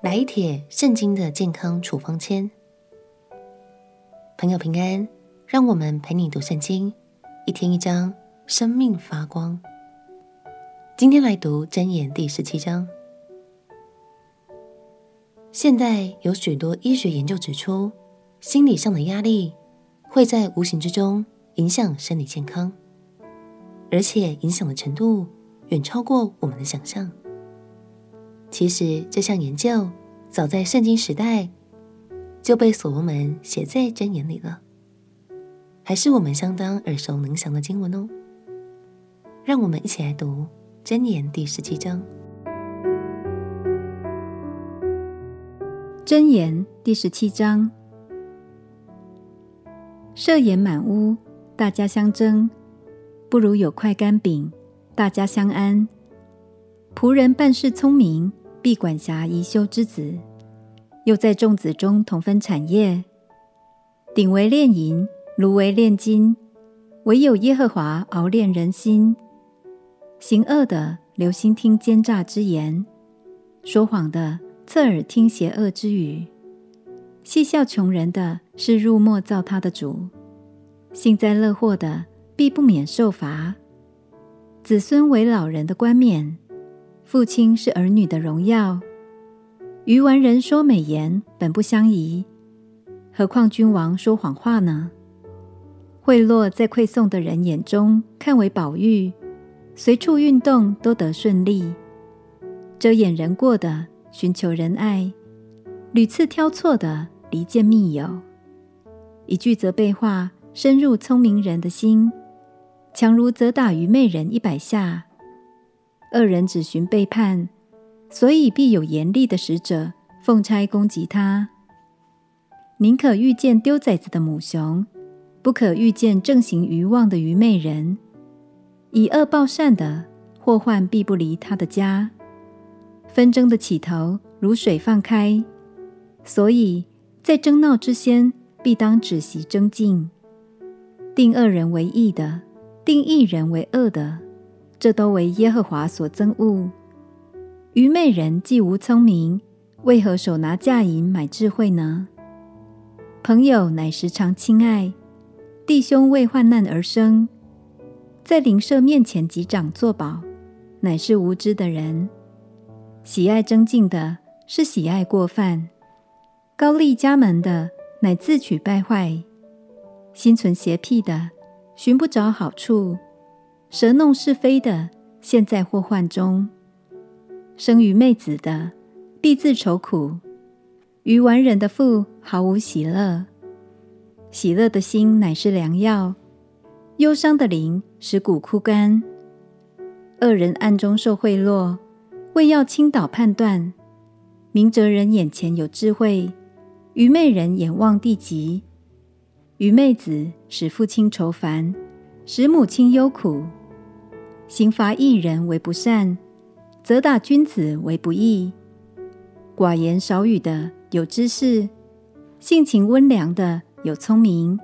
来一帖圣经的健康处方签，朋友平安，让我们陪你读圣经，一天一章，生命发光。今天来读箴言第十七章。现代有许多医学研究指出，心理上的压力会在无形之中影响生理健康，而且影响的程度远超过我们的想象。其实这项研究早在圣经时代就被所罗门写在箴言里了，还是我们相当耳熟能详的经文哦。让我们一起来读箴言第十七章。箴言第十七章：设盐满屋，大家相争，不如有块干饼，大家相安。仆人办事聪明，必管辖宜修之子，又在众子中同分产业。鼎为炼银，炉为炼金，唯有耶和华熬炼人心。行恶的留心听奸诈之言，说谎的侧耳听邪恶之语。戏笑穷人的是入没造他的主，幸灾乐祸的必不免受罚。子孙为老人的冠冕。父亲是儿女的荣耀。愚顽人说美言，本不相宜，何况君王说谎话呢？贿赂在馈送的人眼中看为宝玉，随处运动都得顺利。遮掩人过的寻求仁爱，屡次挑错的离间密友。一句责备话深入聪明人的心，强如责打愚昧人一百下。恶人只寻背叛，所以必有严厉的使者奉差攻击他。宁可遇见丢崽子的母熊，不可遇见正行愚妄的愚昧人。以恶报善的，祸患必不离他的家。纷争的起头如水放开，所以在争闹之先，必当止息争竞。定恶人为义的，定义人为恶的。这都为耶和华所憎恶。愚昧人既无聪明，为何手拿价银买智慧呢？朋友乃时常亲爱，弟兄为患难而生，在邻舍面前击掌作保，乃是无知的人。喜爱争竞的，是喜爱过犯；高丽家门的，乃自取败坏；心存邪僻的，寻不着好处。舌弄是非的，陷在祸患中；生于妹子的，必自愁苦；愚顽人的腹毫无喜乐。喜乐的心乃是良药，忧伤的灵使骨枯干。恶人暗中受贿赂，为要倾倒判断；明哲人眼前有智慧，愚昧人眼望地极。愚昧子使父亲愁烦，使母亲忧苦。刑罚一人为不善，责打君子为不义。寡言少语的有知识，性情温良的有聪明。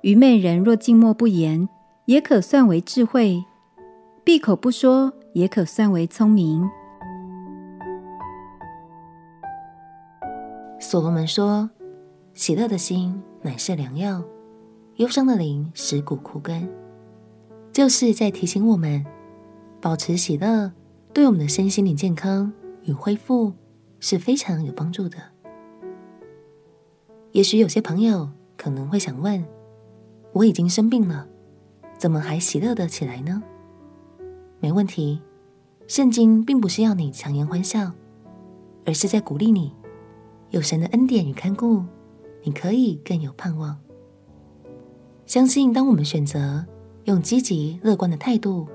愚昧人若静默不言，也可算为智慧；闭口不说，也可算为聪明。所罗门说：“喜乐的心乃是良药，忧伤的灵使骨枯干。”就是在提醒我们，保持喜乐，对我们的身心灵健康与恢复是非常有帮助的。也许有些朋友可能会想问：我已经生病了，怎么还喜乐得起来呢？没问题，圣经并不是要你强颜欢笑，而是在鼓励你，有神的恩典与看顾，你可以更有盼望。相信当我们选择。用积极乐观的态度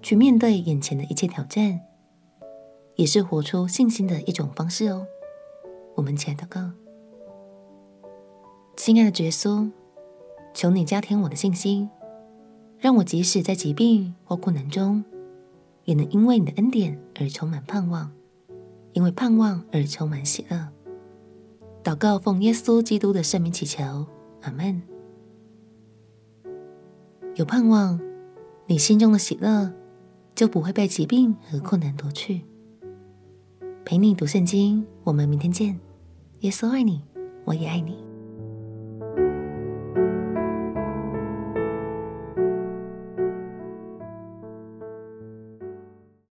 去面对眼前的一切挑战，也是活出信心的一种方式哦。我们起来祷告，亲爱的耶稣，求你加添我的信心，让我即使在疾病或困难中，也能因为你的恩典而充满盼望，因为盼望而充满喜乐。祷告奉耶稣基督的圣名祈求，阿门。有盼望，你心中的喜乐就不会被疾病和困难夺去。陪你读圣经，我们明天见。耶稣爱你，我也爱你。